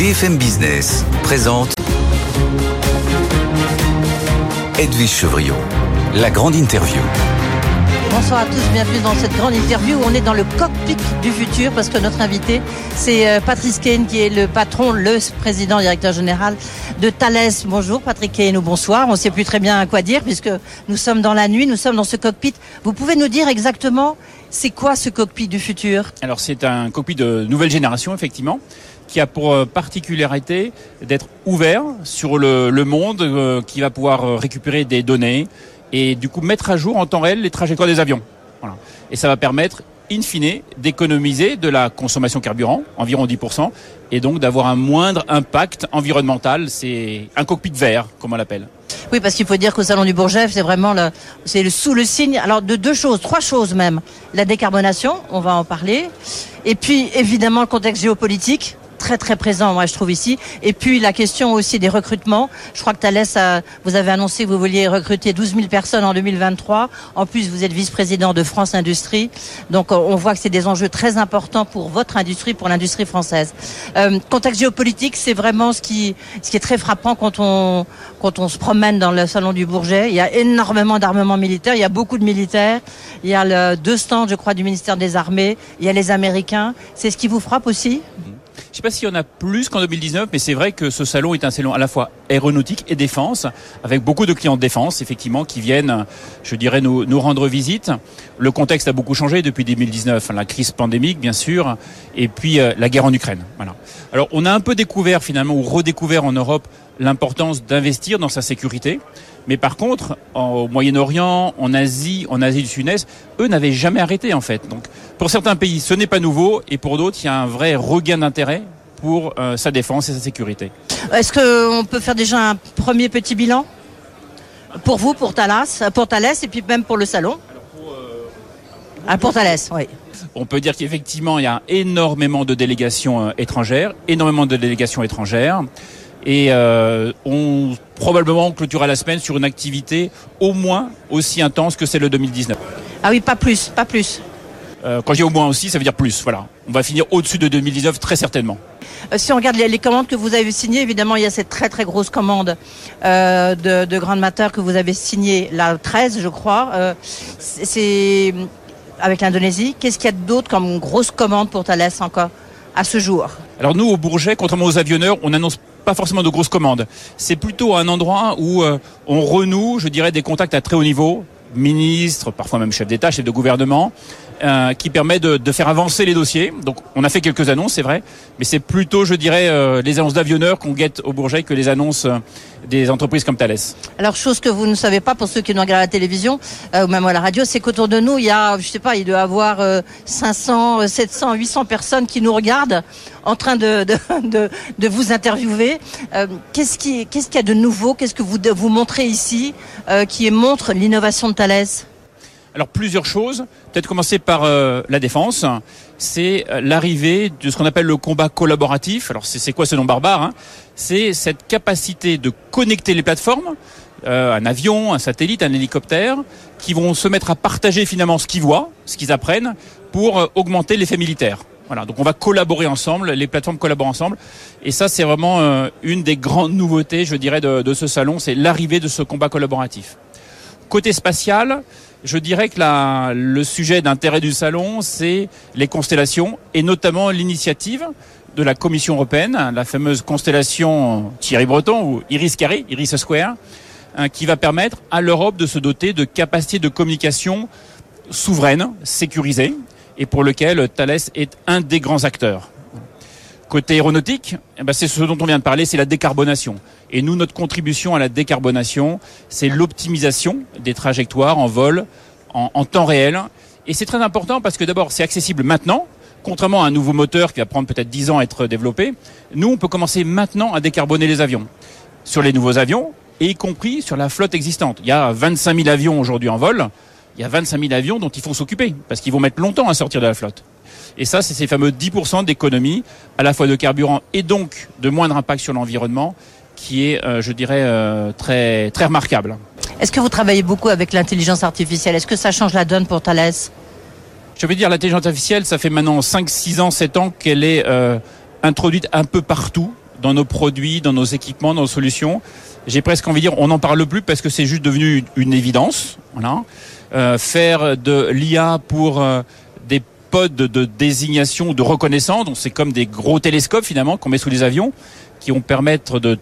BFM Business présente Edwige Chevriot, la grande interview. Bonsoir à tous, bienvenue dans cette grande interview où on est dans le cockpit du futur parce que notre invité c'est euh, Patrice Kane qui est le patron, le président, directeur général de Thales. Bonjour Patrick Kane ou bonsoir, on ne sait plus très bien quoi dire puisque nous sommes dans la nuit, nous sommes dans ce cockpit. Vous pouvez nous dire exactement c'est quoi ce cockpit du futur? Alors c'est un cockpit de nouvelle génération effectivement qui a pour euh, particularité d'être ouvert sur le, monde, euh, qui va pouvoir récupérer des données, et du coup mettre à jour en temps réel les trajectoires des avions. Et ça va permettre, in fine, d'économiser de la consommation carburant, environ 10%, et donc d'avoir un moindre impact environnemental. C'est un cockpit vert, comme on l'appelle. Oui, parce qu'il faut dire qu'au Salon du Bourget, c'est vraiment le, c'est sous le signe, alors de deux choses, trois choses même. La décarbonation, on va en parler. Et puis, évidemment, le contexte géopolitique très très présent, moi je trouve ici. Et puis la question aussi des recrutements. Je crois que Thalès, vous avez annoncé que vous vouliez recruter 12 000 personnes en 2023. En plus, vous êtes vice-président de France Industrie. Donc on voit que c'est des enjeux très importants pour votre industrie, pour l'industrie française. Euh, contexte géopolitique, c'est vraiment ce qui, ce qui est très frappant quand on, quand on se promène dans le salon du Bourget. Il y a énormément d'armements militaires, il y a beaucoup de militaires. Il y a le, deux stands, je crois, du ministère des Armées. Il y a les Américains. C'est ce qui vous frappe aussi? Je ne sais pas s'il y en a plus qu'en 2019, mais c'est vrai que ce salon est un salon à la fois aéronautique et défense, avec beaucoup de clients de défense, effectivement, qui viennent, je dirais, nous, rendre visite. Le contexte a beaucoup changé depuis 2019, la crise pandémique, bien sûr, et puis euh, la guerre en Ukraine. Voilà. Alors, on a un peu découvert, finalement, ou redécouvert en Europe l'importance d'investir dans sa sécurité. Mais par contre, au Moyen-Orient, en Asie, en Asie du Sud-Est, eux n'avaient jamais arrêté en fait. Donc, pour certains pays, ce n'est pas nouveau, et pour d'autres, il y a un vrai regain d'intérêt pour euh, sa défense et sa sécurité. Est-ce qu'on peut faire déjà un premier petit bilan? Pour vous, pour Thalès, pour Thalès et puis même pour le salon pour, euh... ah, pour Thalès, oui. On peut dire qu'effectivement, il y a énormément de délégations euh, étrangères, énormément de délégations étrangères et euh, on probablement clôturera la semaine sur une activité au moins aussi intense que celle de 2019. Ah oui, pas plus, pas plus. Euh, quand je dis au moins aussi, ça veut dire plus. Voilà, on va finir au-dessus de 2019 très certainement. Euh, si on regarde les, commandes que vous avez signées, évidemment, il y a cette très très grosse commande euh, de, de Grande que vous avez signée, la 13, je crois. Euh, c'est avec l'Indonésie. Qu'est-ce qu'il y a d'autre comme grosse commande pour Thales encore à ce jour? Alors nous, au Bourget, contrairement aux avionneurs, on annonce pas forcément de grosses commandes. C'est plutôt un endroit où euh, on renoue, je dirais, des contacts à très haut niveau, ministres, parfois même chefs d'État, chefs de gouvernement, euh, qui permet de, de, faire avancer les dossiers. Donc on a fait quelques annonces, c'est vrai, mais c'est plutôt, je dirais, euh, les annonces d'avionneurs qu'on guette au Bourget que les annonces euh, des entreprises comme Thales. Alors chose que vous ne savez pas pour ceux qui nous regardent à la télévision euh, ou même à la radio, c'est qu'autour de nous, il y a, je sais pas, il doit y avoir 500, 700, 800 personnes qui nous regardent en train de, de, de, de vous interviewer. Euh, qu'est-ce qui, qu'est-ce qu'il y a de nouveau? Qu'est-ce que vous vous montrez ici euh, qui montre l'innovation de Thales? Alors plusieurs choses. Peut-être commencer par euh, la défense. C'est l'arrivée de ce qu'on appelle le combat collaboratif. Alors c'est quoi ce nom barbare hein? C'est cette capacité de connecter les plateformes, euh, un avion, un satellite, un hélicoptère, qui vont se mettre à partager finalement ce qu'ils voient, ce qu'ils apprennent, pour euh, augmenter l'effet militaire. Voilà, donc on va collaborer ensemble, les plateformes collaborent ensemble, et ça c'est vraiment euh, une des grandes nouveautés, je dirais, de ce salon, c'est l'arrivée de ce combat collaboratif. Côté spatial, je dirais que le sujet d'intérêt du salon, c'est les constellations et notamment l'initiative de la Commission européenne, la fameuse constellation Thierry Breton ou Iris Carré, Iris Square, hein, qui va permettre à l'Europe de se doter de capacités de communication souveraines, sécurisées, et pour lequel Thales est un des grands acteurs. Côté aéronautique, eh ben c'est ce dont on vient de parler, c'est la décarbonation. Et nous, notre contribution à la décarbonation, c'est l'optimisation des trajectoires en vol, en, temps réel. Et c'est très important parce que d'abord, c'est accessible maintenant, contrairement à un nouveau moteur qui va prendre peut-être 10 ans à être développé. Nous, on peut commencer maintenant à décarboner les avions. Sur les nouveaux avions, et y compris sur la flotte existante. Il y a 25 000 avions aujourd'hui en vol. Il y a 25 000 avions dont il faut s'occuper, parce qu'ils vont mettre longtemps à sortir de la flotte. Et ça, c'est ces fameux 10% d'économie, à la fois de carburant et donc de moindre impact sur l'environnement, qui est, euh, je dirais, euh, très, très remarquable. Est-ce que vous travaillez beaucoup avec l'intelligence artificielle? Est-ce que ça change la donne pour Thales? Je veux dire, l'intelligence artificielle, ça fait maintenant 5, 6 ans, 7 ans qu'elle est euh, introduite un peu partout dans nos produits, dans nos équipements, dans nos solutions. J'ai presque envie de dire, on n'en parle plus parce que c'est juste devenu une évidence. Voilà. Euh, faire de l'IA pour euh, pods de désignation, de reconnaissance, donc c'est comme des gros télescopes finalement qu'on met sous les avions, qui vont permettre de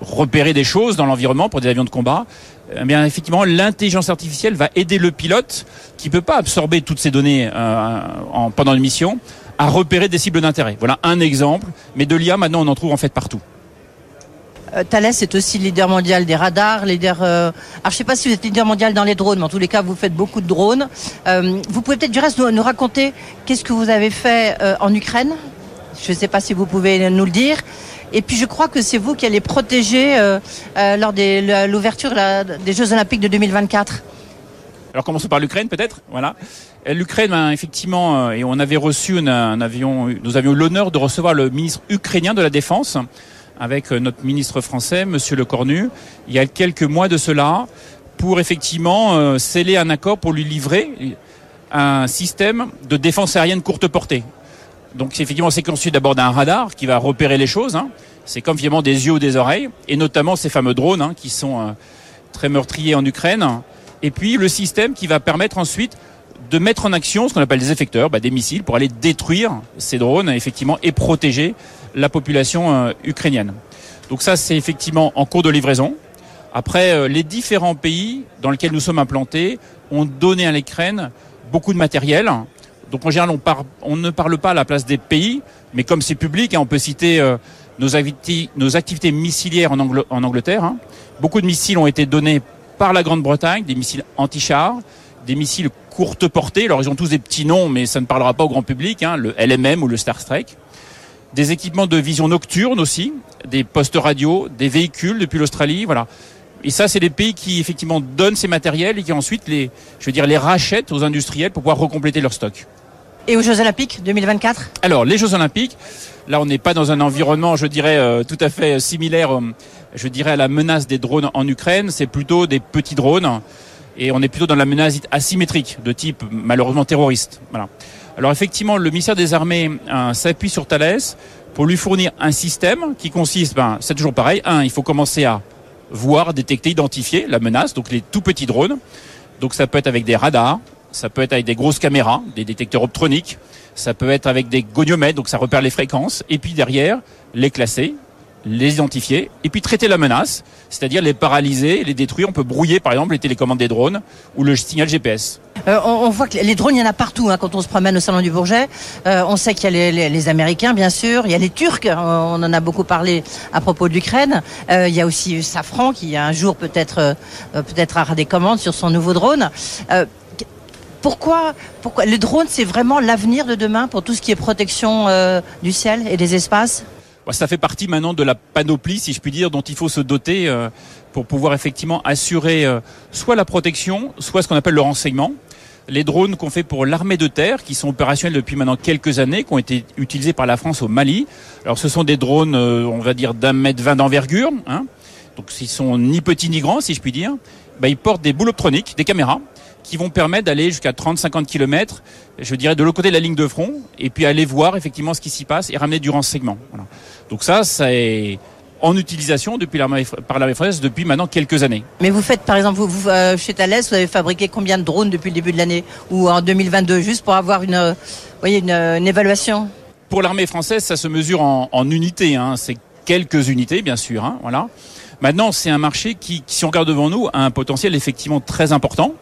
repérer des choses dans l'environnement pour des avions de combat. Eh bien effectivement, l'intelligence artificielle va aider le pilote qui peut pas absorber toutes ces données euh, en, pendant une mission à repérer des cibles d'intérêt. Voilà un exemple, mais de l'IA maintenant on en trouve en fait partout. Euh, Thales est aussi leader mondial des radars, leader. Euh... Alors je sais pas si vous êtes leader mondial dans les drones, mais en tous les cas vous faites beaucoup de drones. Euh, vous pouvez peut-être du reste nous, raconter qu'est-ce que vous avez fait en Ukraine? Je ne sais pas si vous pouvez nous le dire. Et puis je crois que c'est vous qui allez protéger lors de l'ouverture des Jeux Olympiques de 2024. Alors commençons par l'Ukraine peut-être? Voilà. L'Ukraine, ben, effectivement, et on avait reçu un avion, nous avions l'honneur de recevoir le ministre ukrainien de la Défense avec notre ministre français, Monsieur Le Cornu, il y a quelques mois de cela, pour effectivement euh, sceller un accord pour lui livrer un système de défense aérienne courte portée. Donc effectivement, c'est conçu d'abord d'un radar qui va repérer les choses. Hein. C'est comme finalement des yeux ou des oreilles, et notamment ces fameux drones hein, qui sont euh, très meurtriers en Ukraine. Et puis le système qui va permettre ensuite de mettre en action ce qu'on appelle des effecteurs, bah, des missiles, pour aller détruire ces drones effectivement et protéger la population euh, ukrainienne. Donc ça, c'est effectivement en cours de livraison. Après, euh, les différents pays dans lesquels nous sommes implantés ont donné à l'Ukraine beaucoup de matériel. Donc en général, on, ne parle pas à la place des pays, mais comme c'est public, hein, on peut citer euh, nos, activités, nos, activités, missilières en Angleterre. Hein. Beaucoup de missiles ont été donnés par la Grande-Bretagne, des missiles anti-chars, des missiles courte portée. Alors ils ont tous des petits noms, mais ça ne parlera pas au grand public, hein, le LMM ou le Star Trek. Des équipements de vision nocturne aussi, des postes radio, des véhicules depuis l'Australie, voilà. Et ça, c'est des pays qui effectivement donnent ces matériels et qui ensuite les, je veux dire, les rachètent aux industriels pour pouvoir recompléter leur stock. Et aux Jeux Olympiques 2024 Alors, les Jeux Olympiques, là, on n'est pas dans un environnement, je dirais, euh, tout à fait similaire, euh, je dirais, à la menace des drones en Ukraine. C'est plutôt des petits drones et on est plutôt dans la menace asymétrique de type malheureusement terroriste. Voilà. Alors effectivement, le ministère des Armées euh, s'appuie sur Thales pour lui fournir un système qui consiste, ben, c'est toujours pareil. Un, il faut commencer à voir, détecter, identifier la menace, donc les tout petits drones. Donc ça peut être avec des radars, ça peut être avec des grosses caméras, des détecteurs optroniques, ça peut être avec des goniomètres, donc ça repère les fréquences, et puis derrière, les classer, les identifier, et puis traiter la menace, c'est-à-dire les paralyser, les détruire. On peut brouiller par exemple les télécommandes des drones ou le signal GPS. Euh, on, voit que les drones, il y en a partout hein, quand on se promène au salon du Bourget. Euh, on sait qu'il y a les, Américains, bien sûr. Il y a les Turcs. On en a beaucoup parlé à propos de l'Ukraine. Euh, il y a aussi Safran qui un jour peut-être peut-être aura des commandes sur son nouveau drone. Pourquoi, pourquoi le drone, c'est vraiment l'avenir de demain pour tout ce qui est protection du ciel et des espaces? Ça fait partie maintenant de la panoplie, si je puis dire, dont il faut se doter euh, pour pouvoir effectivement assurer euh, soit la protection, soit ce qu'on appelle le renseignement. Les drones qu'on fait pour l'armée de terre, qui sont opérationnels depuis maintenant quelques années, qui ont été utilisés par la France au Mali. Alors ce sont des drones, euh, on va dire, d'un mètre vingt d'envergure. Hein. Donc ils sont ni petits ni grands, si je puis dire. Ben, ils portent des boules optroniques, des caméras, qui vont permettre d'aller jusqu'à 30-50 km, je dirais de l'autre côté de la ligne de front, et puis aller voir effectivement ce qui s'y passe et ramener du renseignement. Voilà. Donc ça, c'est en utilisation depuis par l'armée française depuis maintenant quelques années. Mais vous faites, par exemple, vous, vous euh, chez Thales, vous avez fabriqué combien de drones depuis le début de l'année ou en 2022, juste pour avoir une, euh, voyez, une, une évaluation? Pour l'armée française, ça se mesure en, en unités. Hein. C'est quelques unités, bien sûr. Hein, voilà. Maintenant, c'est un marché qui, qui, si on regarde devant nous, a un potentiel effectivement très important,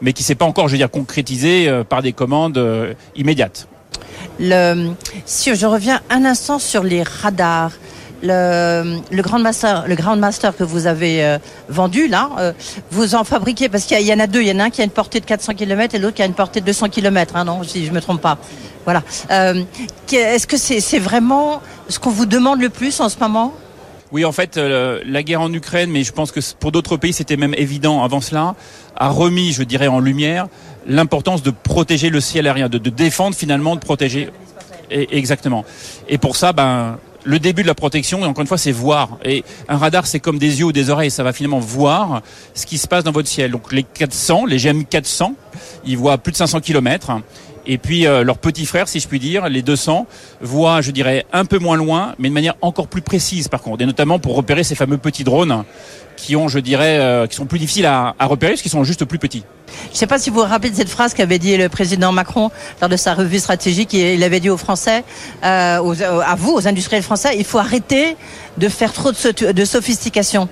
mais qui s'est pas encore, je veux dire, concrétisé euh, par des commandes euh, immédiates. Si je reviens un instant sur les radars, le, le Grand Master, le Grand Master que vous avez euh, vendu là, vous en fabriquez parce qu'il y, en a deux. Il y en a un qui a une portée de 400 km et l'autre qui a une portée de 200 km. Hein, non, si je me trompe pas. Voilà. Est-ce que c'est vraiment ce qu'on vous demande le plus en ce moment? Oui, en fait, euh, la guerre en Ukraine, mais je pense que pour d'autres pays, c'était même évident avant cela, a remis, je dirais, en lumière l'importance de protéger le ciel aérien, de, défendre finalement, de protéger. Et, exactement. Et pour ça, ben, le début de la protection, encore une fois, c'est voir. Et un radar, c'est comme des yeux ou des oreilles. Ça va finalement voir ce qui se passe dans votre ciel. Donc les 400, les GM 400, ils voient plus de 500 km. Et puis euh, leurs petits frères, si je puis dire, les 200, voient, je dirais, un peu moins loin, mais de manière encore plus précise par contre, et notamment pour repérer ces fameux petits drones qui ont, je dirais, euh, qui sont plus difficiles à, repérer parce qu'ils sont juste plus petits. Je ne sais pas si vous vous rappelez de cette phrase qu'avait dit le président Macron lors de sa revue stratégique. Il avait dit aux Français, euh, aux, à vous, aux industriels français, il faut arrêter de faire trop de, sophistication.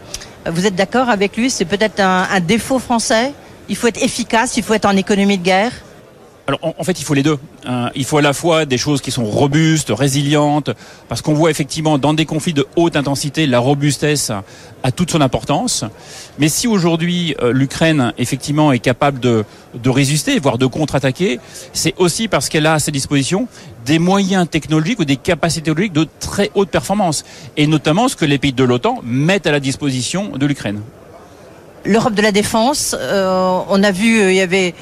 Vous êtes d'accord avec lui? C'est peut-être un défaut français. Il faut être efficace, il faut être en économie de guerre. Alors en, fait, il faut les deux. Hein. il faut à la fois des choses qui sont robustes, résilientes, parce qu'on voit effectivement dans des conflits de haute intensité, la robustesse a toute son importance. Mais si aujourd'hui euh, l'Ukraine effectivement est capable de, résister, voire de contre-attaquer, c'est aussi parce qu'elle a à sa disposition des moyens technologiques ou des capacités technologiques de très haute performance, et notamment ce que les pays de l'OTAN mettent à la disposition de l'Ukraine. L'Europe de la défense, euh, on a vu, euh, il y avait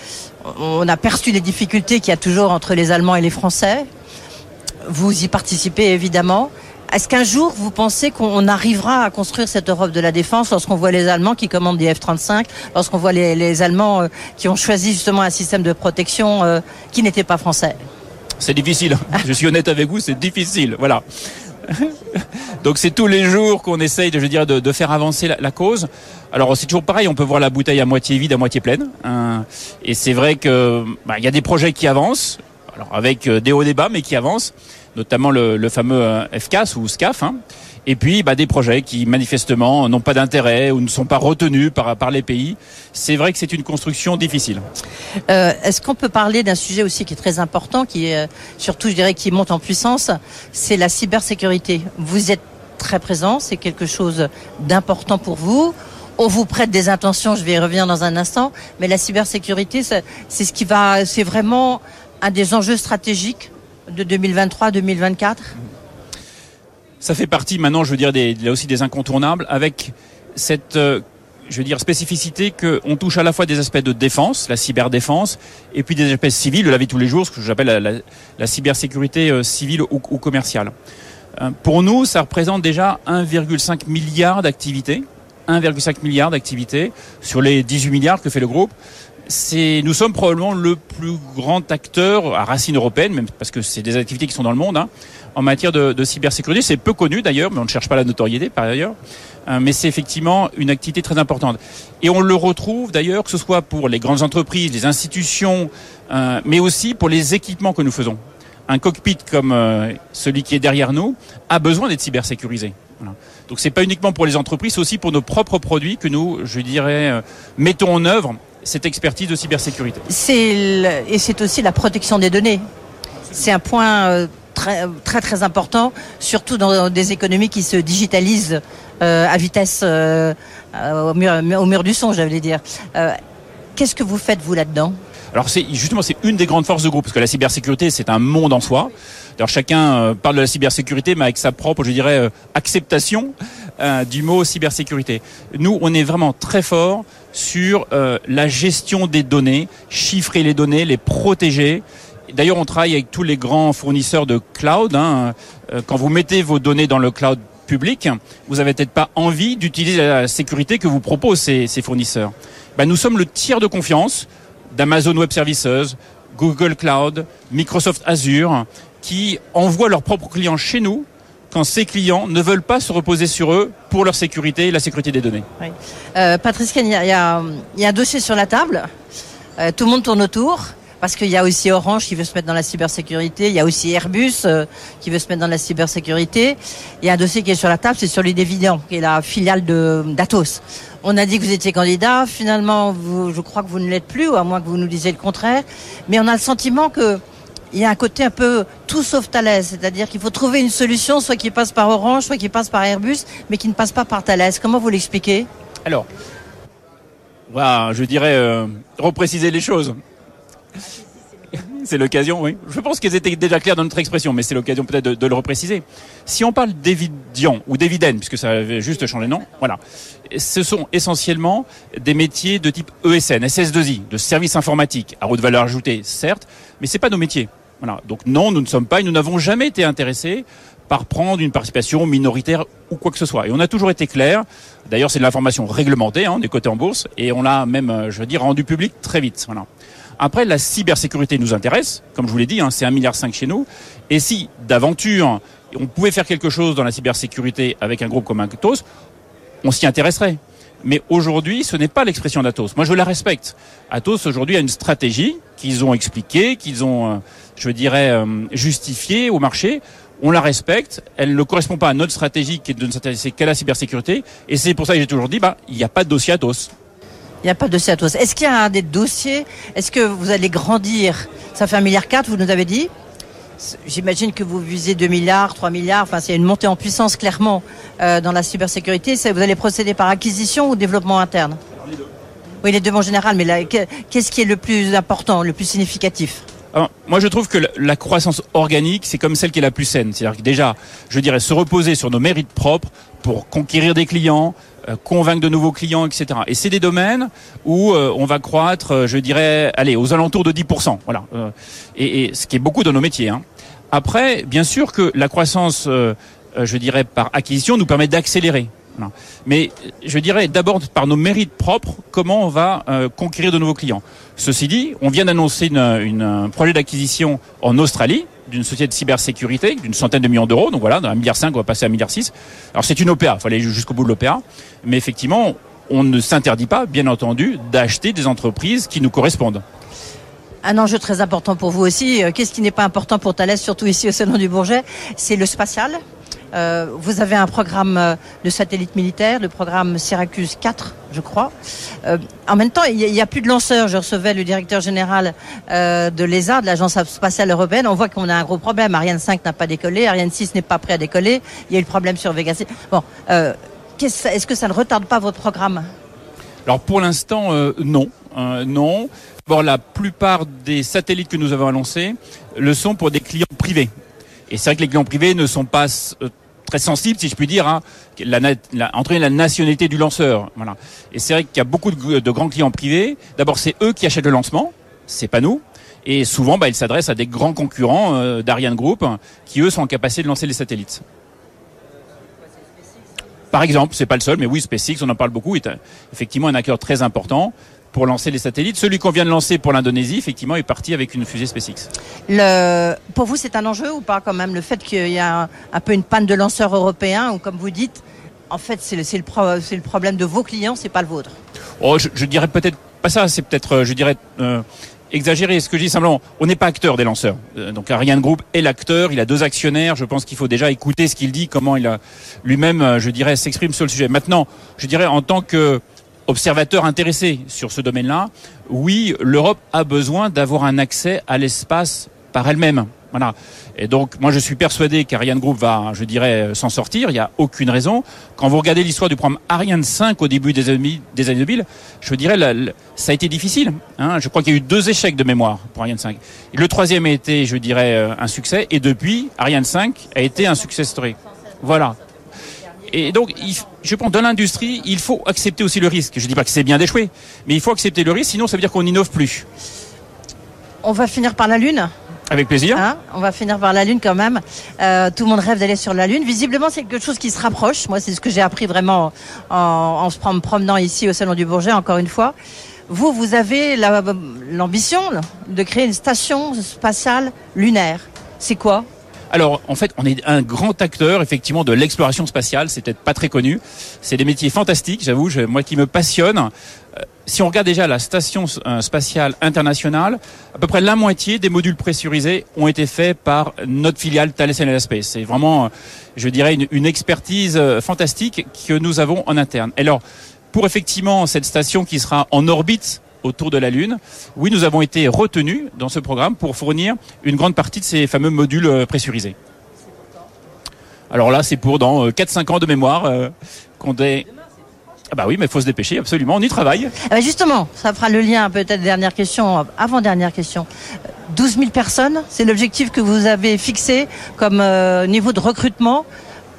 on a perçu les difficultés qu'il y a toujours entre les Allemands et les Français. Vous y participez évidemment. Est-ce qu'un jour, vous pensez qu'on arrivera à construire cette Europe de la défense lorsqu'on voit les Allemands qui commandent des F-35, lorsqu'on voit les, Allemands euh, qui ont choisi justement un système de protection euh, qui n'était pas français? C'est difficile. Je suis honnête avec vous, c'est difficile. Voilà. Donc c'est tous les jours qu'on essaye, de, je dire, de, faire avancer la, cause. Alors c'est toujours pareil, on peut voir la bouteille à moitié vide, à moitié pleine. Hein. et c'est vrai que bah, il y a des projets qui avancent, alors avec euh, des hauts bas, mais qui avancent, notamment le, fameux euh, FCAS ou SCAF. Et puis bah, des projets qui manifestement n'ont pas d'intérêt ou ne sont pas retenus par, les pays. C'est vrai que c'est une construction difficile. Euh, Est-ce qu'on peut parler d'un sujet aussi qui est très important, qui est euh, surtout je dirais qui monte en puissance, c'est la cybersécurité. Vous êtes très présent, c'est quelque chose d'important pour vous. On vous prête des intentions, je vais y revenir dans un instant, mais la cybersécurité, c'est ce qui va, c'est vraiment un des enjeux stratégiques de 2023-2024 ça fait partie maintenant, je veux dire, des, là aussi des incontournables, avec cette, euh, je veux dire, spécificité qu'on touche à la fois des aspects de défense, la cyberdéfense, et puis des aspects civils de la vie tous les jours, ce que j'appelle la, la, cybersécurité euh, civile ou, ou commerciale. Euh, pour nous, ça représente déjà 1,5 milliard d'activités. 1,5 milliard d'activités sur les 18 milliards que fait le groupe c'est, nous sommes probablement le plus grand acteur à racine européenne, même parce que c'est des activités qui sont dans le monde, hein, en matière de, cybersécurité. C'est peu connu d'ailleurs, mais on ne cherche pas la notoriété par ailleurs. Euh, mais c'est effectivement une activité très importante. Et on le retrouve d'ailleurs, que ce soit pour les grandes entreprises, les institutions, euh, mais aussi pour les équipements que nous faisons. Un cockpit comme euh, celui qui est derrière nous a besoin d'être cybersécurisé. Voilà. Donc c'est pas uniquement pour les entreprises, c'est aussi pour nos propres produits que nous, je dirais, mettons en œuvre cette expertise de cybersécurité. C'est et c'est aussi la protection des données. C'est un point très très important, surtout dans des économies qui se digitalisent euh, à vitesse euh, au, mur, au, mur, du son, j'allais dire. Qu'est-ce que vous faites vous là-dedans? Alors justement c'est une des grandes forces de groupe parce que la cybersécurité c'est un monde en soi. Alors chacun parle de la cybersécurité mais avec sa propre je dirais acceptation du mot cybersécurité. Nous on est vraiment très fort sur euh, la gestion des données, chiffrer les données, les protéger. D'ailleurs, on travaille avec tous les grands fournisseurs de cloud. Hein. Euh, quand vous mettez vos données dans le cloud public, vous n'avez peut-être pas envie d'utiliser la sécurité que vous proposent ces, fournisseurs. Ben, nous sommes le tiers de confiance d'Amazon Web Services, Google Cloud, Microsoft Azure, qui envoient leurs propres clients chez nous quand ces clients ne veulent pas se reposer sur eux pour leur sécurité et la sécurité des données. Oui. Euh, Patrice il y, y, a, un dossier sur la table. Euh, tout le monde tourne autour. Parce qu'il y a aussi Orange qui veut se mettre dans la cybersécurité, il y a aussi Airbus euh, qui veut se mettre dans la cybersécurité. Il y a un dossier qui est sur la table, c'est sur dividendes, qui est la filiale de d'Atos. On a dit que vous étiez candidat, finalement, je crois que vous ne l'êtes plus, ou à moins que vous nous disiez le contraire. Mais on a le sentiment que il y a un côté un peu tout sauf Thales, c'est-à-dire qu'il faut trouver une solution, soit qui passe par Orange, soit qui passe par Airbus, mais qui ne passe pas par Thales. Comment vous l'expliquez? Alors, voilà, je dirais euh, repréciser les choses. C'est l'occasion, oui. Je pense qu'elles étaient déjà claires dans notre expression, mais c'est l'occasion peut-être de, le repréciser. Si on parle d'évidian ou d'évidène, puisque ça avait juste changé de nom, voilà. Ce sont essentiellement des métiers de type ESN, SS2I, de services informatiques, à haute valeur ajoutée, certes, mais c'est pas nos métiers. Voilà. Donc non, nous ne sommes pas et nous n'avons jamais été intéressés par prendre une participation minoritaire ou quoi que ce soit. Et on a toujours été clair. D'ailleurs, c'est de l'information réglementée, hein, est coté en bourse, et on l'a même, euh, je veux dire, rendu public très vite. Voilà. Après, la cybersécurité nous intéresse, comme je vous l'ai dit, hein, c'est un milliard chez nous. Et si d'aventure on pouvait faire quelque chose dans la cybersécurité avec un groupe comme Atos, on s'y intéresserait. Mais aujourd'hui, ce n'est pas l'expression d'Atos. Moi, je la respecte. Atos, aujourd'hui, a une stratégie qu'ils ont expliquée, qu'ils ont, euh, je dirais, euh, justifiée au marché. On la respecte. Elle ne correspond pas à notre stratégie qui est de ne s'intéresser qu'à la cybersécurité. Et c'est pour ça que j'ai toujours dit, bah, il n'y a pas de dossier Atos. Il n'y a pas de dossier Atos. Est-ce qu'il y a des dossiers Est-ce que vous allez grandir? Ça fait un milliard quatre, vous nous avez dit J'imagine que vous visez 2 milliards, 3 milliards, enfin c'est une montée en puissance clairement euh, dans la cybersécurité. Vous allez procéder par acquisition ou développement interne? Oui, les deux en général, mais qu'est-ce qui est le plus important, le plus significatif? Moi, je trouve que la croissance organique, c'est comme celle qui est la plus saine. C'est-à-dire que déjà, je dirais, se reposer sur nos mérites propres pour conquérir des clients, convaincre de nouveaux clients, etc. Et c'est des domaines où euh, on va croître, euh, je dirais, allez, aux alentours de 10%. Voilà. Et, et ce qui est beaucoup dans nos métiers. Hein. Après, bien sûr que la croissance, je dirais, par acquisition nous permet d'accélérer. Mais je dirais d'abord par nos mérites propres, comment on va conquérir de nouveaux clients. Ceci dit, on vient d'annoncer un projet d'acquisition en Australie d'une société de cybersécurité d'une centaine de millions d'euros. Donc voilà, d'un milliard cinq, on va passer à un milliard six. Alors c'est une OPA, il fallait jusqu'au bout de l'OPA. Mais effectivement, on ne s'interdit pas, bien entendu, d'acheter des entreprises qui nous correspondent. Un enjeu très important pour vous aussi. Euh, qu'est-ce qui n'est pas important pour Thales, surtout ici au Salon du Bourget? C'est le spatial. Euh, vous avez un programme euh, de satellite militaire, le programme Syracuse 4, je crois. Euh, en même temps, il n'y a, plus de lanceurs. Je recevais le directeur général de l'ESA, de l'Agence spatiale européenne. On voit qu'on a un gros problème. Ariane 5 n'a pas décollé, Ariane 6 n'est pas prêt à décoller. Il y a eu le problème sur Vega. Bon, est-ce que ça ne retarde pas votre programme? Alors pour l'instant, non. non. Bon, la plupart des satellites que nous avons annoncés le sont pour des clients privés. Et c'est vrai que les clients privés ne sont pas euh, très sensibles, si je puis dire, à la, la, la nationalité du lanceur. Voilà. Et c'est vrai qu'il y a beaucoup de, grands clients privés. D'abord, c'est eux qui achètent le lancement, c'est pas nous. Et souvent, bah, ils s'adressent à des grands concurrents euh, d'Ariane Group qui, eux, sont en capacité de lancer les satellites. Par exemple, c'est pas le seul, mais oui, SpaceX, on en parle beaucoup, est effectivement un acteur très important pour lancer les satellites. Celui qu'on vient de lancer pour l'Indonésie, effectivement, est parti avec une fusée SpaceX. Le... Pour vous, c'est un enjeu ou pas quand même le fait qu'il y a un, peu une panne de lanceurs européens ou comme vous dites, en fait, c'est le, le, le, problème de vos clients, c'est pas le vôtre? Oh, je, dirais peut-être pas ça. C'est peut-être, euh, je dirais. Euh, exagéré. Ce que je dis simplement, on n'est pas acteur des lanceurs. Euh, donc Ariane Group est l'acteur, il a deux actionnaires. Je pense qu'il faut déjà écouter ce qu'il dit, comment il a lui-même, je dirais, s'exprime sur le sujet. Maintenant, je dirais en tant que observateurs intéressés sur ce domaine-là, oui, l'Europe a besoin d'avoir un accès à l'espace par elle-même. Voilà. Et donc, moi, je suis persuadé qu'Ariane Group va, je dirais, s'en sortir. Il n'y a aucune raison. Quand vous regardez l'histoire du programme Ariane 5 au début des années, des années 2000, je dirais, ça a été difficile. Hein. Je crois qu'il y a eu deux échecs de mémoire pour Ariane 5. le troisième a été, je dirais, euh, un succès. Et depuis, Ariane 5 a été un success story. Voilà. Et donc, je pense, dans l'industrie, il faut accepter aussi le risque. Je ne dis pas que c'est bien d'échouer, mais il faut accepter le risque, sinon ça veut dire qu'on n'innove plus. On va finir par la Lune avec plaisir. Hein on va finir par la Lune quand même. Euh, tout le monde rêve d'aller sur la Lune. Visiblement, c'est quelque chose qui se rapproche. Moi, c'est ce que j'ai appris vraiment en, en se promenant ici au Salon du Bourget, encore une fois. Vous, vous avez l'ambition de créer une station spatiale lunaire. C'est quoi? Alors, en fait, on est un grand acteur, effectivement, de l'exploration spatiale. C'est peut-être pas très connu. C'est des métiers fantastiques, j'avoue, moi qui me passionne. Euh, si on regarde déjà la station euh, spatiale internationale, à peu près la moitié des modules pressurisés ont été faits par notre filiale Thales Alenia Space. C'est vraiment, euh, je dirais, une, une expertise fantastique que nous avons en interne. Alors, pour effectivement cette station qui sera en orbite autour de la Lune. Oui, nous avons été retenus dans ce programme pour fournir une grande partie de ces fameux modules euh, pressurisés. Alors là, c'est pour dans 4-5 euh, ans de mémoire euh, qu'on est... Ah bah oui, mais il faut se dépêcher, absolument, on y travaille. Ah bah justement, ça fera le lien, peut-être dernière question, avant-dernière question. 12 000 personnes, c'est l'objectif que vous avez fixé comme niveau de recrutement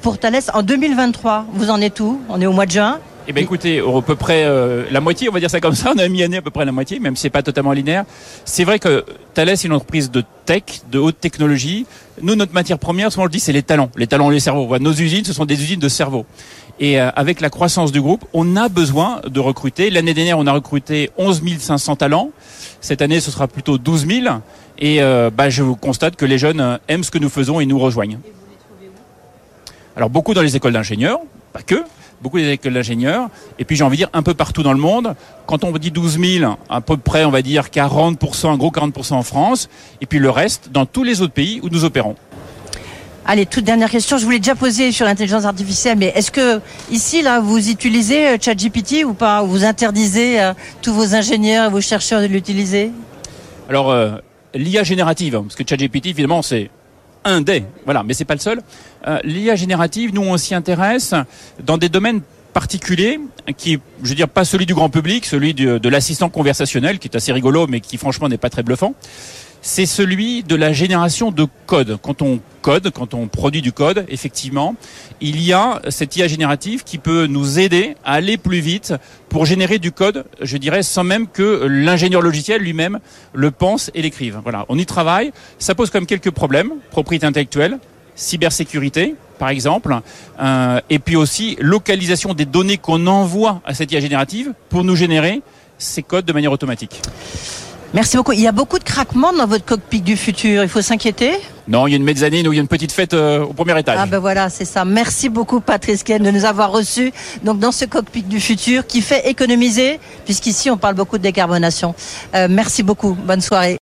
pour Thales en 2023. Vous en êtes où? On est au mois de juin eh bien, écoutez, à peu près euh, la moitié, on va dire ça comme ça. On a mis année à peu près la moitié, même si c'est pas totalement linéaire. C'est vrai que Thales est une entreprise de tech, de haute technologie. Nous, notre matière première, souvent on le dit, c'est les talents. Les talents, les cerveaux. Nos usines, ce sont des usines de cerveau. Et euh, avec la croissance du groupe, on a besoin de recruter. L'année dernière, on a recruté 11 500 talents. Cette année, ce sera plutôt 12 000. Et euh, bah, je vous constate que les jeunes aiment ce que nous faisons et nous rejoignent. Alors beaucoup dans les écoles d'ingénieurs, pas que, beaucoup des écoles d'ingénieurs, et puis j'ai envie de dire un peu partout dans le monde. Quand on dit 12 000, à peu près, on va dire 40%, un gros 40% en France, et puis le reste dans tous les autres pays où nous opérons. Allez, toute dernière question. Je voulais déjà poser sur l'intelligence artificielle, mais est-ce que ici, là, vous utilisez euh, ChatGPT ou pas? Vous interdisez euh, tous vos ingénieurs et vos chercheurs de l'utiliser? Alors, euh, l'IA générative, parce que ChatGPT, évidemment, c'est un des, voilà, mais c'est pas le seul. Euh, L'IA générative, nous on s'y intéresse dans des domaines particuliers qui, je veux dire, pas celui du grand public, celui de, de l'assistant conversationnel qui est assez rigolo, mais qui franchement n'est pas très bluffant c'est celui de la génération de code. Quand on code, quand on produit du code, effectivement, il y a cette IA générative qui peut nous aider à aller plus vite pour générer du code, je dirais, sans même que l'ingénieur logiciel lui-même le pense et l'écrive. Voilà, on y travaille. Ça pose quand même quelques problèmes. Propriété intellectuelle, cybersécurité, par exemple, euh, et puis aussi localisation des données qu'on envoie à cette IA générative pour nous générer ces codes de manière automatique. Merci beaucoup. Il y a beaucoup de craquements dans votre cockpit du futur. Il faut s'inquiéter Non, il y a une mezzanine où il y a une petite fête euh, au premier étage. Ah ben voilà, c'est ça. Merci beaucoup Patrice Ken de nous avoir reçus donc dans ce cockpit du futur qui fait économiser puisqu'ici on parle beaucoup de décarbonation. Euh, merci beaucoup. Bonne soirée.